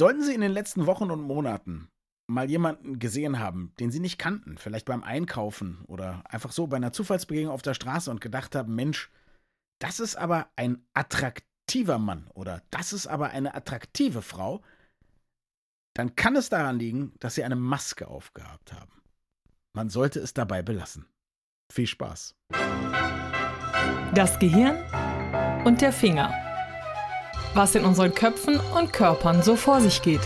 Sollten Sie in den letzten Wochen und Monaten mal jemanden gesehen haben, den Sie nicht kannten, vielleicht beim Einkaufen oder einfach so bei einer Zufallsbegegnung auf der Straße und gedacht haben, Mensch, das ist aber ein attraktiver Mann oder das ist aber eine attraktive Frau, dann kann es daran liegen, dass Sie eine Maske aufgehabt haben. Man sollte es dabei belassen. Viel Spaß. Das Gehirn und der Finger. Was in unseren Köpfen und Körpern so vor sich geht.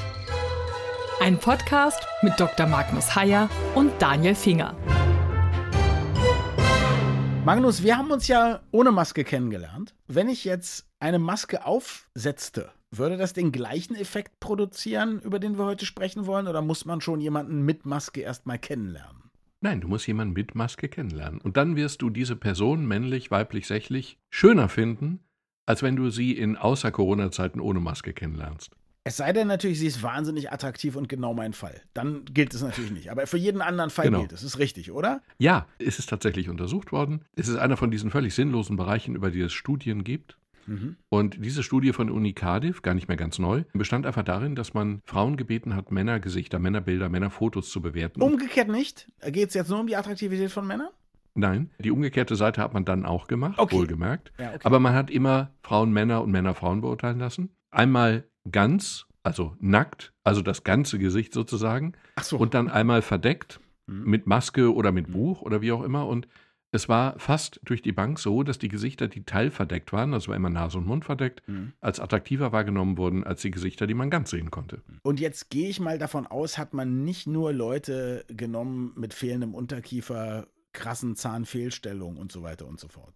Ein Podcast mit Dr. Magnus Heyer und Daniel Finger. Magnus, wir haben uns ja ohne Maske kennengelernt. Wenn ich jetzt eine Maske aufsetzte, würde das den gleichen Effekt produzieren, über den wir heute sprechen wollen, oder muss man schon jemanden mit Maske erstmal kennenlernen? Nein, du musst jemanden mit Maske kennenlernen. Und dann wirst du diese Person, männlich, weiblich, sächlich, schöner finden, als wenn du sie in außer Corona-Zeiten ohne Maske kennenlernst. Es sei denn natürlich, sie ist wahnsinnig attraktiv und genau mein Fall. Dann gilt es natürlich nicht. Aber für jeden anderen Fall Genau. gilt es. Ist richtig, oder? Ja, es ist tatsächlich untersucht worden. Es ist einer von diesen völlig sinnlosen Bereichen, über die es Studien gibt. Mhm. Und diese Studie von Uni Cardiff, gar nicht mehr ganz neu, bestand einfach darin, dass man Frauen gebeten hat, Männergesichter, Männerbilder, Männerfotos zu bewerten. Umgekehrt nicht? Geht es jetzt nur um die Attraktivität von Männern? Nein, die umgekehrte Seite hat man dann auch gemacht, Okay. wohlgemerkt. Ja, okay. Aber man hat immer Frauen Männer und Männer Frauen beurteilen lassen. Einmal ganz, also nackt, also das ganze Gesicht sozusagen. Ach so. Und dann einmal verdeckt Mhm. mit Maske oder mit Buch oder wie auch immer. Und es war fast durch die Bank so, dass die Gesichter, die teilverdeckt waren, also war immer Nase und Mund verdeckt, Mhm. als attraktiver wahrgenommen wurden als die Gesichter, die man ganz sehen konnte. Und jetzt gehe ich mal davon aus, hat man nicht nur Leute genommen mit fehlendem Unterkiefer, krassen Zahnfehlstellungen und so weiter und so fort.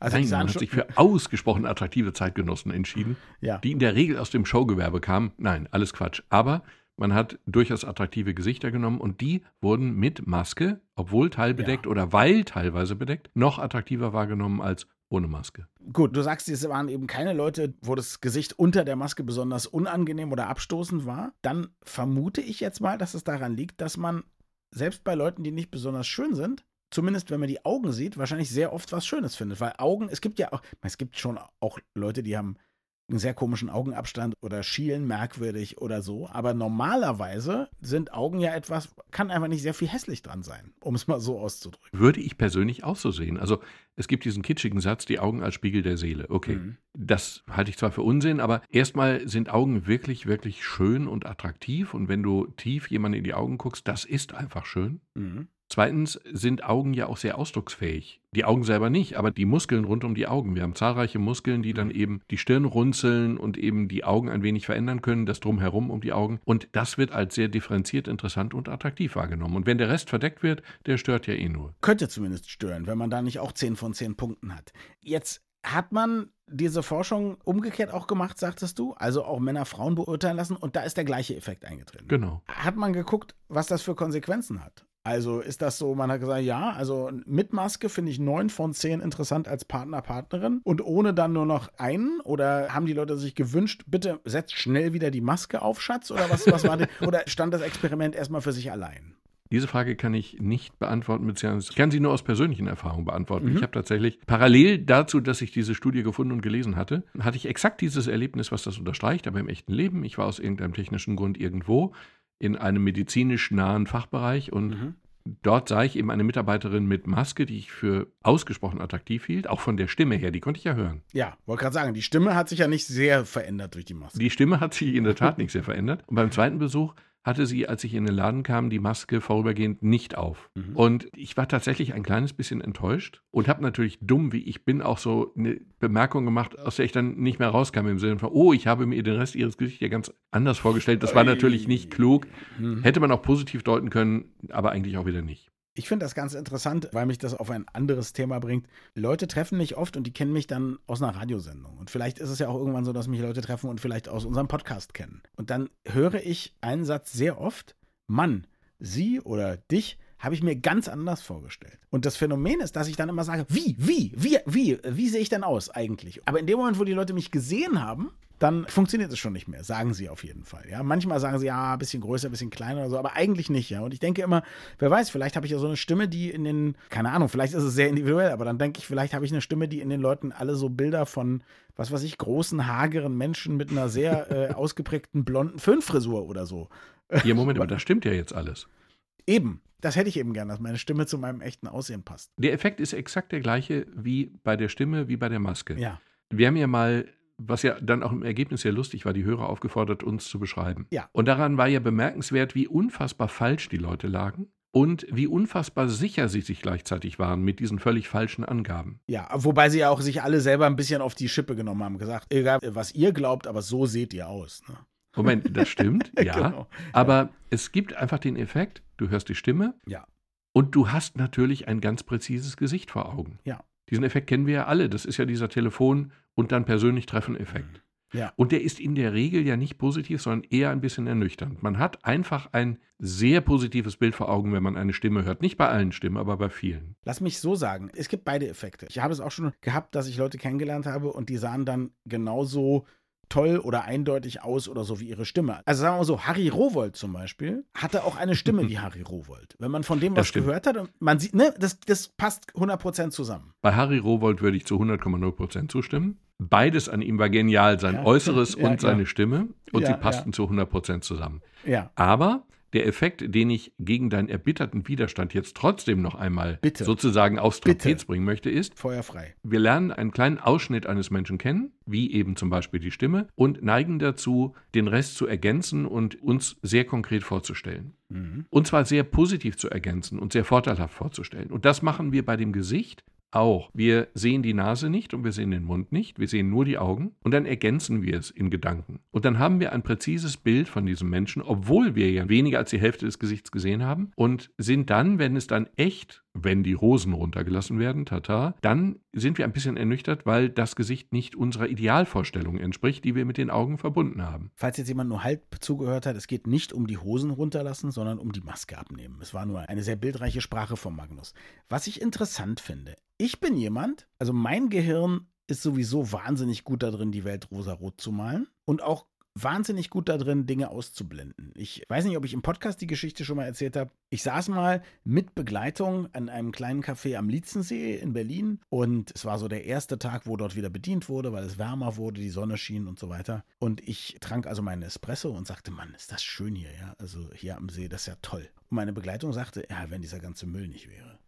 Also Nein, man hat sich für ausgesprochen attraktive Zeitgenossen entschieden, ja. die in der Regel aus dem Showgewerbe kamen. Nein, alles Quatsch. Aber man hat durchaus attraktive Gesichter genommen und die wurden mit Maske, obwohl teilbedeckt Ja. oder weil teilweise bedeckt, noch attraktiver wahrgenommen als ohne Maske. Gut, du sagst, es waren eben keine Leute, wo das Gesicht unter der Maske besonders unangenehm oder abstoßend war. Dann vermute ich jetzt mal, dass es daran liegt, dass man selbst bei Leuten, die nicht besonders schön sind, zumindest wenn man die Augen sieht, wahrscheinlich sehr oft was Schönes findet. Weil Augen, es gibt ja auch, es gibt schon auch Leute, die haben einen sehr komischen Augenabstand oder schielen merkwürdig oder so. Aber normalerweise sind Augen ja etwas, kann einfach nicht sehr viel hässlich dran sein, um es mal so auszudrücken. Würde ich persönlich auch so sehen. Also es gibt diesen kitschigen Satz, die Augen als Spiegel der Seele. Okay, Mhm. das halte ich zwar für Unsinn, aber erstmal sind Augen wirklich, wirklich schön und attraktiv. Und wenn du tief jemanden in die Augen guckst, das ist einfach schön. Mhm. Zweitens sind Augen ja auch sehr ausdrucksfähig. Die Augen selber nicht, aber die Muskeln rund um die Augen. Wir haben zahlreiche Muskeln, die dann eben die Stirn runzeln und eben die Augen ein wenig verändern können, das drumherum um die Augen. Und das wird als sehr differenziert, interessant und attraktiv wahrgenommen. Und wenn der Rest verdeckt wird, der stört ja eh nur. könnte zumindest stören, wenn man da nicht auch 10 von 10 Punkten hat. Jetzt hat man diese Forschung umgekehrt auch gemacht, sagtest du, also auch Männer Frauen beurteilen lassen und da ist der gleiche Effekt eingetreten. Genau. Hat man geguckt, was das für Konsequenzen hat? Also ist das so, man hat gesagt, ja, also mit Maske finde ich 9 von 10 interessant als Partner, Partnerin und ohne dann nur noch einen? Oder haben die Leute sich gewünscht, bitte setzt schnell wieder die Maske auf, Schatz? Oder was, was war denn? Oder stand das Experiment erstmal für sich allein? Diese Frage kann ich nicht beantworten, beziehungsweise ich kann sie nur aus persönlichen Erfahrungen beantworten. Mhm. Ich habe tatsächlich parallel dazu, dass ich diese Studie gefunden und gelesen hatte, hatte ich exakt dieses Erlebnis, was das unterstreicht, aber im echten Leben. Ich war aus irgendeinem technischen Grund irgendwo in einem medizinisch nahen Fachbereich und Mhm. dort sah ich eben eine Mitarbeiterin mit Maske, die ich für ausgesprochen attraktiv hielt, auch von der Stimme her, die konnte ich ja hören. Ja, wollte gerade sagen, die Stimme hat sich ja nicht sehr verändert durch die Maske. Die Stimme hat sich in der Tat nicht sehr verändert. Und beim zweiten Besuch hatte sie, als ich in den Laden kam, die Maske vorübergehend nicht auf. Mhm. Und ich war tatsächlich ein kleines bisschen enttäuscht und habe natürlich dumm, wie ich bin, auch so eine Bemerkung gemacht, aus der ich dann nicht mehr rauskam im Sinne von, oh, ich habe mir den Rest ihres Gesichts ja ganz anders vorgestellt. Das war natürlich nicht klug. Mhm. Hätte man auch positiv deuten können, aber eigentlich auch wieder nicht. Ich finde das ganz interessant, weil mich das auf ein anderes Thema bringt. Leute treffen mich oft und die kennen mich dann aus einer Radiosendung. Und vielleicht ist es ja auch irgendwann so, dass mich Leute treffen und vielleicht aus unserem Podcast kennen. Und dann höre ich einen Satz sehr oft, Mann, sie oder dich habe ich mir ganz anders vorgestellt. Und das Phänomen ist, dass ich dann immer sage, wie, wie, wie, wie, wie sehe ich denn aus eigentlich? Aber in dem Moment, wo die Leute mich gesehen haben, dann funktioniert es schon nicht mehr, sagen sie auf jeden Fall. Ja, manchmal sagen sie ja, ein bisschen größer, ein bisschen kleiner oder so, aber eigentlich nicht, ja. Und ich denke immer, wer weiß, vielleicht habe ich ja so eine Stimme, die in den, keine Ahnung, vielleicht ist es sehr individuell, aber dann denke ich, vielleicht habe ich eine Stimme, die in den Leuten alle so Bilder von, was weiß ich, großen, hageren Menschen mit einer sehr äh, ausgeprägten blonden Föhnfrisur oder so. Ja, Moment, aber das stimmt ja jetzt alles. Eben, das hätte ich eben gern, dass meine Stimme zu meinem echten Aussehen passt. Der Effekt ist exakt der gleiche wie bei der Stimme, wie bei der Maske. Ja. Wir haben ja mal was ja dann auch im Ergebnis sehr lustig war, die Hörer aufgefordert, uns zu beschreiben. Ja. Und daran war ja bemerkenswert, wie unfassbar falsch die Leute lagen und wie unfassbar sicher sie sich gleichzeitig waren mit diesen völlig falschen Angaben. Ja, wobei sie ja auch sich alle selber ein bisschen auf die Schippe genommen haben, gesagt, egal was ihr glaubt, aber so seht ihr aus. Ne? Moment, das stimmt, ja. genau. Aber es gibt einfach den Effekt, du hörst die Stimme. Ja. Und du hast natürlich ein ganz präzises Gesicht vor Augen. Ja. Diesen Effekt kennen wir ja alle. Das ist ja dieser Telefon- und dann persönlich Treffen-Effekt. Ja. Und der ist in der Regel ja nicht positiv, sondern eher ein bisschen ernüchternd. Man hat einfach ein sehr positives Bild vor Augen, wenn man eine Stimme hört. Nicht bei allen Stimmen, aber bei vielen. Lass mich so sagen, es gibt beide Effekte. Ich habe es auch schon gehabt, dass ich Leute kennengelernt habe und die sahen dann genauso toll oder eindeutig aus oder so wie ihre Stimme. Also sagen wir mal so, Harry Rowold zum Beispiel hatte auch eine Stimme wie Harry Rowold. Wenn man von dem was gehört hat, man sieht, ne, das, das passt 100% zusammen. Bei Harry Rowold würde ich zu 100,0% zustimmen. Beides an ihm war genial, sein ja. Äußeres ja, und seine ja. Stimme. Und sie passten zu 100% zusammen. Ja. Aber der Effekt, den ich gegen deinen erbitterten Widerstand jetzt trotzdem noch einmal Bitte. sozusagen aufs Trapez bringen möchte, ist, feuerfrei. Wir lernen einen kleinen Ausschnitt eines Menschen kennen, wie eben zum Beispiel die Stimme, und neigen dazu, den Rest zu ergänzen und uns sehr konkret vorzustellen. Mhm. Und zwar sehr positiv zu ergänzen und sehr vorteilhaft vorzustellen. Und das machen wir bei dem Gesicht auch. Wir sehen die Nase nicht und wir sehen den Mund nicht, wir sehen nur die Augen und dann ergänzen wir es in Gedanken. Und dann haben wir ein präzises Bild von diesem Menschen, obwohl wir ja weniger als die Hälfte des Gesichts gesehen haben und sind dann, wenn es dann echt wenn die Rosen runtergelassen werden, tata, dann sind wir ein bisschen ernüchtert, weil das Gesicht nicht unserer Idealvorstellung entspricht, die wir mit den Augen verbunden haben. Falls jetzt jemand nur halb zugehört hat, es geht nicht um die Hosen runterlassen, sondern um die Maske abnehmen. Es war nur eine sehr bildreiche Sprache von Magnus. Was ich interessant finde, ich bin jemand, also mein Gehirn ist sowieso wahnsinnig gut darin, die Welt rosarot zu malen und auch wahnsinnig gut darin, Dinge auszublenden. Ich weiß nicht, ob ich im Podcast die Geschichte schon mal erzählt habe. Ich saß mal mit Begleitung an einem kleinen Café am Lietzensee in Berlin und es war so der erste Tag, wo dort wieder bedient wurde, weil es wärmer wurde, die Sonne schien und so weiter. Und ich trank also meinen Espresso und sagte, Mann, ist das schön hier, ja? Also hier am See, das ist ja toll. Und meine Begleitung sagte, ja, wenn dieser ganze Müll nicht wäre.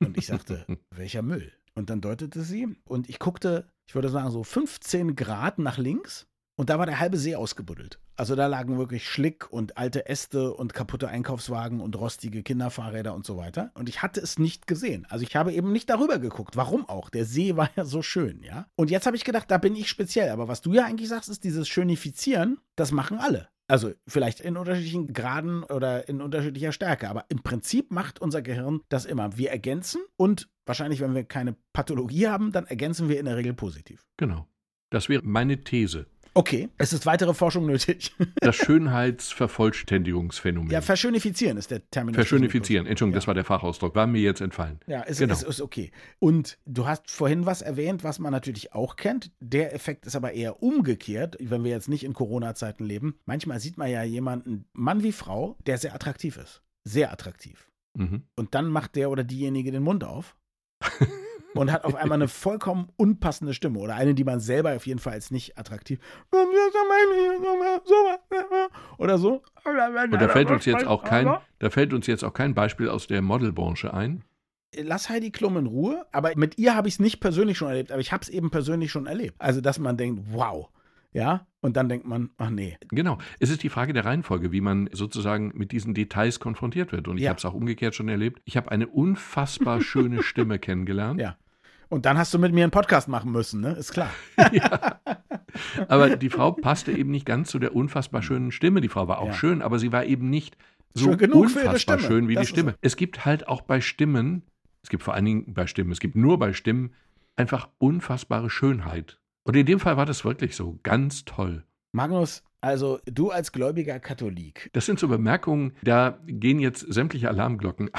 Und ich sagte, welcher Müll? Und dann deutete sie und ich guckte, ich würde sagen, so 15 Grad nach links und da war der halbe See ausgebuddelt. Also da lagen wirklich Schlick und alte Äste und kaputte Einkaufswagen und rostige Kinderfahrräder und so weiter. Und ich hatte es nicht gesehen. Also ich habe eben nicht darüber geguckt. Warum auch? Der See war ja so schön, ja. Und jetzt habe ich gedacht, da bin ich speziell. Aber was du ja eigentlich sagst, ist dieses Schönifizieren, das machen alle. Also vielleicht in unterschiedlichen Graden oder in unterschiedlicher Stärke. Aber im Prinzip macht unser Gehirn das immer. Wir ergänzen und wahrscheinlich, wenn wir keine Pathologie haben, dann ergänzen wir in der Regel positiv. Genau. Das wäre meine These. Okay, es ist weitere Forschung nötig. Das Schönheitsvervollständigungsphänomen. Ja, verschönifizieren ist der Terminus. Verschönifizieren, Entschuldigung, ja. das war der Fachausdruck, war mir jetzt entfallen. Ja, ist, genau. ist, ist okay. Und du hast vorhin was erwähnt, was man natürlich auch kennt. Der Effekt ist aber eher umgekehrt, wenn wir jetzt nicht in Corona-Zeiten leben. Manchmal sieht man ja jemanden, Mann wie Frau, der sehr attraktiv ist. Sehr attraktiv. Mhm. Und dann macht der oder diejenige den Mund auf. und hat auf einmal eine vollkommen unpassende Stimme oder eine, die man selber auf jeden Fall als nicht attraktiv oder so. Und da fällt uns jetzt auch kein, da fällt uns jetzt auch kein Beispiel aus der Modelbranche ein. Lass Heidi Klum in Ruhe, aber mit ihr habe ich es nicht persönlich schon erlebt, aber ich habe es eben persönlich schon erlebt. Also, dass man denkt, wow, ja, und dann denkt man, ach nee. Genau. Es ist die Frage der Reihenfolge, wie man sozusagen mit diesen Details konfrontiert wird. Und ich Ja. habe es auch umgekehrt schon erlebt. Ich habe eine unfassbar schöne Stimme kennengelernt. Ja. Und dann hast du mit mir einen Podcast machen müssen, ne? Ist klar. ja. Aber die Frau passte eben nicht ganz zu der unfassbar schönen Stimme. Die Frau war auch Ja. schön, aber sie war eben nicht so Schön unfassbar schön wie Das die Stimme. so. Es gibt halt auch bei Stimmen, es gibt vor allen Dingen bei Stimmen, es gibt nur bei Stimmen einfach unfassbare Schönheit. Und in dem Fall war das wirklich so ganz toll. Magnus, Also du als gläubiger Katholik. Das sind so Bemerkungen, da gehen jetzt sämtliche Alarmglocken.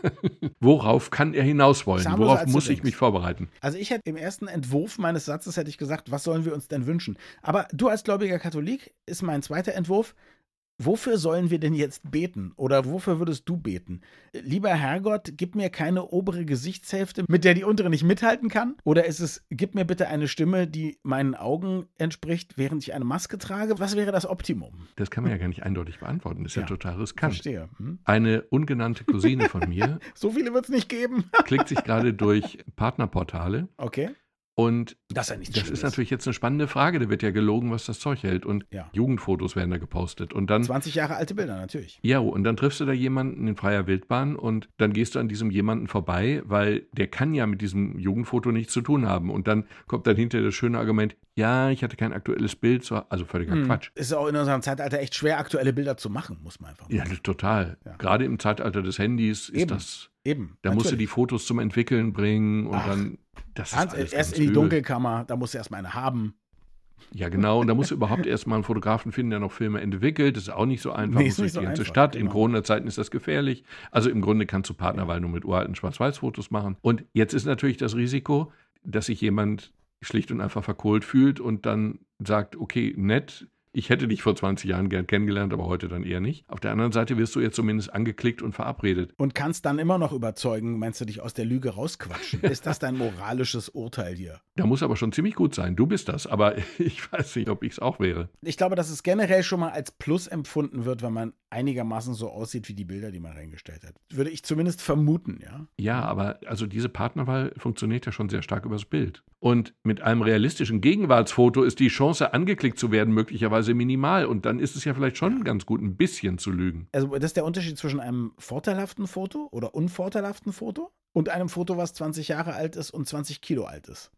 Worauf kann er hinaus wollen? Samuel, Worauf muss ich denkst. mich vorbereiten? Also ich hätte im ersten Entwurf meines Satzes hätte ich gesagt, was sollen wir uns denn wünschen? Aber du als gläubiger Katholik ist mein zweiter Entwurf. Wofür sollen wir denn jetzt beten? Oder wofür würdest du beten? Lieber Herrgott, gib mir keine obere Gesichtshälfte, mit der die untere nicht mithalten kann? Oder ist es, gib mir bitte eine Stimme, die meinen Augen entspricht, während ich eine Maske trage? Was wäre das Optimum? Das kann man ja gar nicht eindeutig beantworten. Das ist ja, Ja, total riskant. Verstehe. Hm? Eine ungenannte Cousine von mir So viele wird es nicht geben. klickt sich gerade durch Partnerportale Okay. Und Das ist ja das ist natürlich jetzt eine spannende Frage. Da wird ja gelogen, was das Zeug hält und Ja. Jugendfotos werden da gepostet und dann 20 Jahre alte Bilder, natürlich. Ja, und dann triffst du da jemanden in freier Wildbahn und dann gehst du an diesem jemanden vorbei, weil der kann ja mit diesem Jugendfoto nichts zu tun haben. Und dann kommt dann hinter das schöne Argument, ja, ich hatte kein aktuelles Bild, so- also völliger Hm. Quatsch. Ist auch in unserem Zeitalter echt schwer, aktuelle Bilder zu machen, muss man einfach Ja, sagen. total. Ja. Gerade im Zeitalter des Handys ist Eben. das, Eben. da musst du die Fotos zum Entwickeln bringen und Ach. dann, das ist Hans, alles erst in die übel. Dunkelkammer, da musst du erstmal eine haben. Ja, genau. Und da musst du überhaupt erstmal einen Fotografen finden, der noch Filme entwickelt. Das ist auch nicht so einfach. Nee, muss ist nicht durch so die ganze einfach, Stadt. In genau. Corona-Zeiten ist das gefährlich. Also im Grunde kannst du Partnerwahl nur mit uralten Schwarz-Weiß-Fotos machen. Und jetzt ist natürlich das Risiko, dass sich jemand schlicht und einfach verkohlt fühlt und dann sagt, okay, nett, ich hätte dich vor 20 Jahren gern kennengelernt, aber heute dann eher nicht. Auf der anderen Seite wirst du jetzt zumindest angeklickt und verabredet. Und kannst dann immer noch überzeugen, meinst du dich aus der Lüge rausquatschen? Ist das dein moralisches Urteil hier? Da muss aber schon ziemlich gut sein. Du bist das, aber ich weiß nicht, ob ich es auch wäre. Ich glaube, dass es generell schon mal als Plus empfunden wird, wenn man einigermaßen so aussieht wie die Bilder, die man reingestellt hat. Würde ich zumindest vermuten, ja. Ja, aber also diese Partnerwahl funktioniert ja schon sehr stark übers Bild. Und mit einem realistischen Gegenwartsfoto ist die Chance, angeklickt zu werden, möglicherweise minimal. Und dann ist es ja vielleicht schon ganz gut, ein bisschen zu lügen. Also das ist der Unterschied zwischen einem vorteilhaften Foto oder unvorteilhaften Foto und einem Foto, was 20 Jahre alt ist und 20 Kilo alt ist.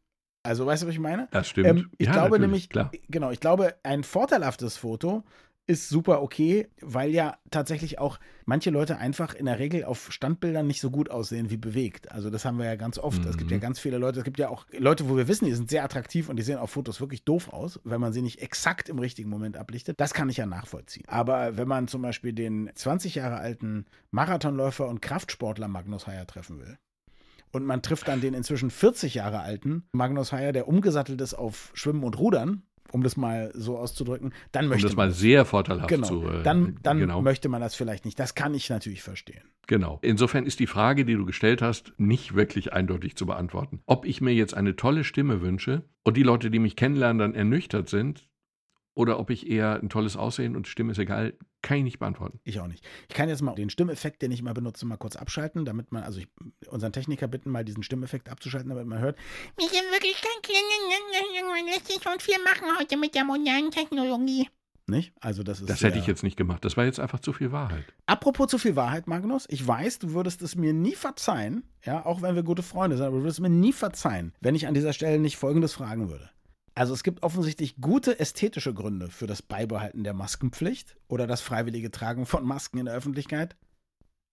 Also weißt du, was ich meine? Das stimmt. Ähm, ich ja, glaube nämlich, Klar. genau, ich glaube, ein vorteilhaftes Foto ist super okay, weil ja tatsächlich auch manche Leute einfach in der Regel auf Standbildern nicht so gut aussehen wie bewegt. Also das haben wir ja ganz oft. Es gibt ja Mhm. ganz viele Leute, es gibt ja auch Leute, wo wir wissen, die sind sehr attraktiv und die sehen auf Fotos wirklich doof aus, wenn man sie nicht exakt im richtigen Moment ablichtet. Das kann ich ja nachvollziehen. Aber wenn man zum Beispiel den 20 Jahre alten Marathonläufer und Kraftsportler Magnus Heyer treffen will, und man trifft dann den inzwischen 40 Jahre alten Magnus Heyer, der umgesattelt ist auf Schwimmen und Rudern, um das mal so auszudrücken, dann Um möchte das man mal sehr vorteilhaft genau, zu. äh, dann, dann genau. möchte man das vielleicht nicht. Das kann ich natürlich verstehen. Genau. Insofern ist die Frage, die du gestellt hast, nicht wirklich eindeutig zu beantworten. Ob ich mir jetzt eine tolle Stimme wünsche und die Leute, die mich kennenlernen, dann ernüchtert sind, oder ob ich eher ein tolles Aussehen und Stimme ist egal, kann ich nicht beantworten. Ich auch nicht. Ich kann jetzt mal den Stimmeffekt, den ich mal benutze, mal kurz abschalten, damit man, also ich, unseren Techniker bitten, mal diesen Stimmeffekt abzuschalten, damit man hört. Wir sind wirklich ganz lässt sich schon viel machen heute mit der modernen Technologie. Nicht? Also das ist Das hätte ich jetzt nicht gemacht. Das war jetzt einfach zu viel Wahrheit. Apropos zu viel Wahrheit, Magnus, ich weiß, du würdest es mir nie verzeihen, ja, auch wenn wir gute Freunde sind, aber du würdest es mir nie verzeihen, wenn ich an dieser Stelle nicht Folgendes fragen würde. Also es gibt offensichtlich gute ästhetische Gründe für das Beibehalten der Maskenpflicht oder das freiwillige Tragen von Masken in der Öffentlichkeit.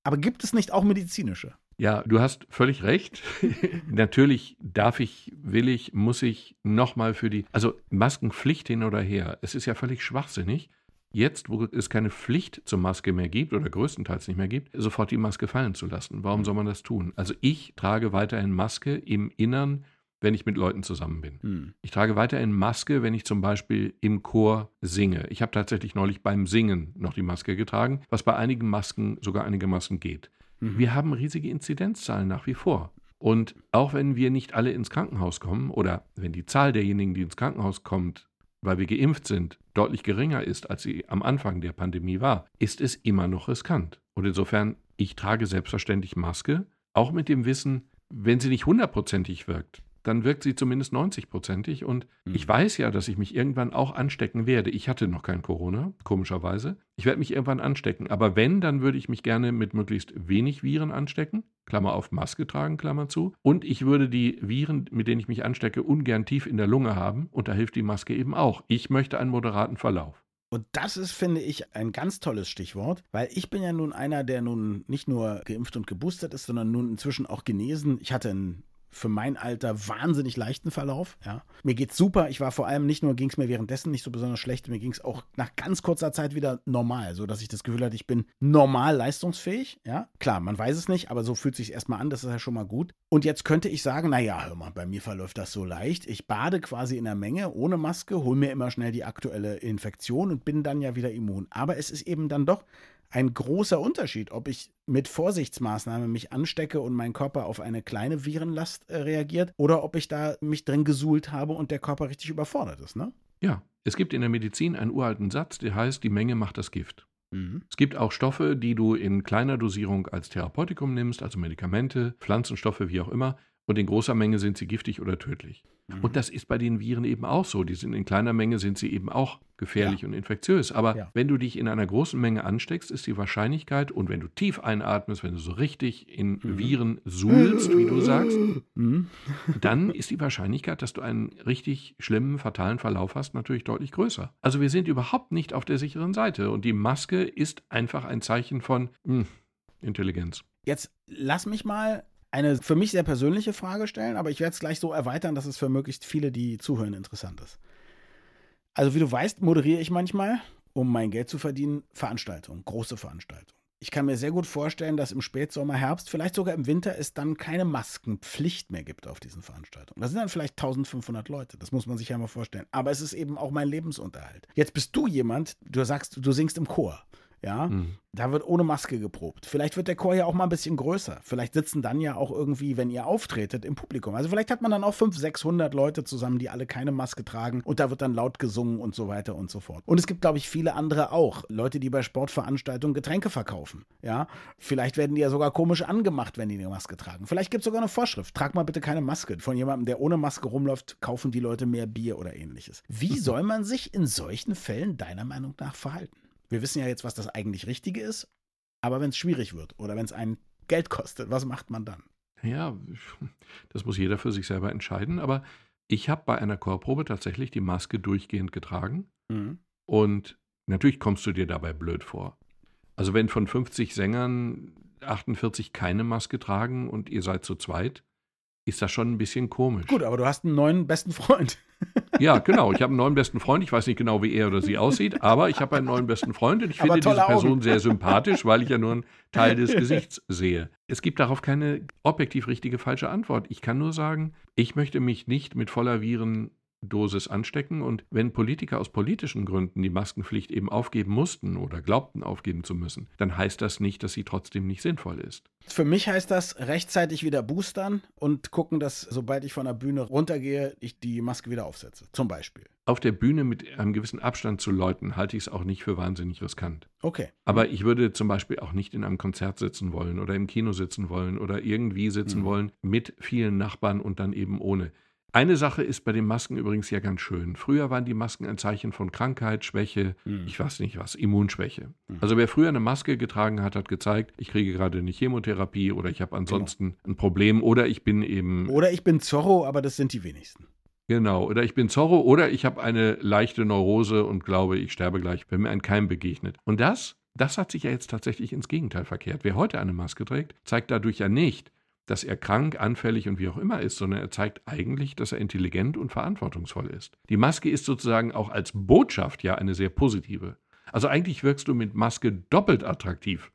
Aber gibt es nicht auch medizinische? Ja, du hast völlig recht. Natürlich darf ich, will ich, muss ich nochmal für die, also Maskenpflicht hin oder her. Es ist ja völlig schwachsinnig, jetzt, wo es keine Pflicht zur Maske mehr gibt oder größtenteils nicht mehr gibt, sofort die Maske fallen zu lassen. Warum soll man das tun? Also ich trage weiterhin Maske im Innern, wenn ich mit Leuten zusammen bin. Hm. Ich trage weiterhin Maske, wenn ich zum Beispiel im Chor singe. Ich habe tatsächlich neulich beim Singen noch die Maske getragen, was bei einigen Masken sogar einigermaßen geht. Mhm. Wir haben riesige Inzidenzzahlen nach wie vor. Und auch wenn wir nicht alle ins Krankenhaus kommen oder wenn die Zahl derjenigen, die ins Krankenhaus kommt, weil wir geimpft sind, deutlich geringer ist, als sie am Anfang der Pandemie war, ist es immer noch riskant. Und insofern, ich trage selbstverständlich Maske, auch mit dem Wissen, wenn sie nicht hundertprozentig wirkt, dann wirkt sie zumindest 90-prozentig. Und Mhm. ich weiß ja, dass ich mich irgendwann auch anstecken werde. Ich hatte noch kein Corona, komischerweise. Ich werde mich irgendwann anstecken. Aber wenn, dann würde ich mich gerne mit möglichst wenig Viren anstecken. Klammer auf Maske tragen, Klammer zu. Und ich würde die Viren, mit denen ich mich anstecke, ungern tief in der Lunge haben. Und da hilft die Maske eben auch. Ich möchte einen moderaten Verlauf. Und das ist, finde ich, ein ganz tolles Stichwort, weil ich bin ja nun einer, der nun nicht nur geimpft und geboostert ist, sondern nun inzwischen auch genesen. Ich hatte einen für mein Alter wahnsinnig leichten Verlauf. Ja. Mir geht's super. Ich war vor allem nicht nur, ging es mir währenddessen nicht so besonders schlecht, mir ging es auch nach ganz kurzer Zeit wieder normal, so dass ich das Gefühl hatte, ich bin normal leistungsfähig. Ja, klar, man weiß es nicht, aber so fühlt sich erstmal an, das ist ja schon mal gut. Und jetzt könnte ich sagen, naja, hör mal, bei mir verläuft das so leicht. Ich bade quasi in der Menge ohne Maske, hole mir immer schnell die aktuelle Infektion und bin dann ja wieder immun. Aber es ist eben dann doch ein großer Unterschied, ob ich mit Vorsichtsmaßnahmen mich anstecke und mein Körper auf eine kleine Virenlast äh, reagiert oder ob ich da mich drin gesuhlt habe und der Körper richtig überfordert ist, ne? Ja, es gibt in der Medizin einen uralten Satz, der heißt, die Menge macht das Gift. Mhm. Es gibt auch Stoffe, die du in kleiner Dosierung als Therapeutikum nimmst, also Medikamente, Pflanzenstoffe, wie auch immer, und in großer Menge sind sie giftig oder tödlich. Mhm. Und das ist bei den Viren eben auch so. Die sind in kleiner Menge sind sie eben auch gefährlich ja. und infektiös. Aber ja. wenn du dich in einer großen Menge ansteckst, ist die Wahrscheinlichkeit, und wenn du tief einatmest, wenn du so richtig in mhm. Viren suhlst, wie du sagst, mhm. dann ist die Wahrscheinlichkeit, dass du einen richtig schlimmen, fatalen Verlauf hast, natürlich deutlich größer. Also wir sind überhaupt nicht auf der sicheren Seite. Und die Maske ist einfach ein Zeichen von mh, hm, Intelligenz. Jetzt lass mich mal eine für mich sehr persönliche Frage stellen, aber ich werde es gleich so erweitern, dass es für möglichst viele, die zuhören, interessant ist. Also wie du weißt, moderiere ich manchmal, um mein Geld zu verdienen, Veranstaltungen, große Veranstaltungen. Ich kann mir sehr gut vorstellen, dass im Spätsommer, Herbst, vielleicht sogar im Winter es dann keine Maskenpflicht mehr gibt auf diesen Veranstaltungen. Das sind dann vielleicht 1500 Leute, das muss man sich ja mal vorstellen. Aber es ist eben auch mein Lebensunterhalt. Jetzt bist du jemand, du sagst, du singst im Chor. Ja, mhm. da wird ohne Maske geprobt. Vielleicht wird der Chor ja auch mal ein bisschen größer. Vielleicht sitzen dann ja auch irgendwie, wenn ihr auftretet, im Publikum. Also vielleicht hat man dann auch 500, 600 Leute zusammen, die alle keine Maske tragen und da wird dann laut gesungen und so weiter und so fort. Und es gibt, glaube ich, viele andere auch. Leute, die bei Sportveranstaltungen Getränke verkaufen. Ja, vielleicht werden die ja sogar komisch angemacht, wenn die eine Maske tragen. Vielleicht gibt es sogar eine Vorschrift. Trag mal bitte keine Maske. Von jemandem, der ohne Maske rumläuft, kaufen die Leute mehr Bier oder ähnliches. Wie soll man sich in solchen Fällen deiner Meinung nach verhalten? Wir wissen ja jetzt, was das eigentlich Richtige ist, aber wenn es schwierig wird oder wenn es einen Geld kostet, was macht man dann? Ja, das muss jeder für sich selber entscheiden, aber ich habe bei einer Chorprobe tatsächlich die Maske durchgehend getragen mhm. und natürlich kommst du dir dabei blöd vor. Also wenn von 50 Sängern 48 keine Maske tragen und ihr seid zu zweit, ist das schon ein bisschen komisch. Gut, aber du hast einen neuen besten Freund. Ja, genau. Ich habe einen neuen besten Freund. Ich weiß nicht genau, wie er oder sie aussieht, aber ich habe einen neuen besten Freund und ich finde diese Person Augen. sehr sympathisch, weil ich ja nur einen Teil des Gesichts sehe. Es gibt darauf keine objektiv richtige falsche Antwort. Ich kann nur sagen, ich möchte mich nicht mit voller Viren Dosis anstecken. Und wenn Politiker aus politischen Gründen die Maskenpflicht eben aufgeben mussten oder glaubten aufgeben zu müssen, dann heißt das nicht, dass sie trotzdem nicht sinnvoll ist. Für mich heißt das rechtzeitig wieder boostern und gucken, dass sobald ich von der Bühne runtergehe, ich die Maske wieder aufsetze. Zum Beispiel. Auf der Bühne mit einem gewissen Abstand zu Leuten halte ich es auch nicht für wahnsinnig riskant. Okay. Aber ich würde zum Beispiel auch nicht in einem Konzert sitzen wollen oder im Kino sitzen wollen oder irgendwie sitzen mhm. wollen mit vielen Nachbarn und dann eben ohne. Eine Sache ist bei den Masken übrigens ja ganz schön. Früher waren die Masken ein Zeichen von Krankheit, Schwäche, mhm. ich weiß nicht was, Immunschwäche. Mhm. Also wer früher eine Maske getragen hat, hat gezeigt, ich kriege gerade eine Chemotherapie oder ich habe ansonsten genau. ein Problem oder ich bin eben. Oder ich bin Zorro, aber das sind die wenigsten. Genau, oder ich bin Zorro oder ich habe eine leichte Neurose und glaube, ich sterbe gleich, wenn mir ein Keim begegnet. Und das, das hat sich ja jetzt tatsächlich ins Gegenteil verkehrt. Wer heute eine Maske trägt, zeigt dadurch ja nicht, dass er krank, anfällig und wie auch immer ist, sondern er zeigt eigentlich, dass er intelligent und verantwortungsvoll ist. Die Maske ist sozusagen auch als Botschaft ja eine sehr positive. Also eigentlich wirkst du mit Maske doppelt attraktiv.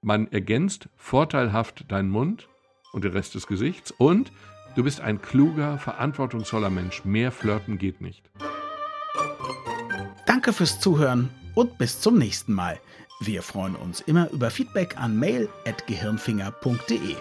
Man ergänzt vorteilhaft deinen Mund und den Rest des Gesichts und du bist ein kluger, verantwortungsvoller Mensch. Mehr flirten geht nicht. Danke fürs Zuhören und bis zum nächsten Mal. Wir freuen uns immer über Feedback an mail.gehirnfinger.de.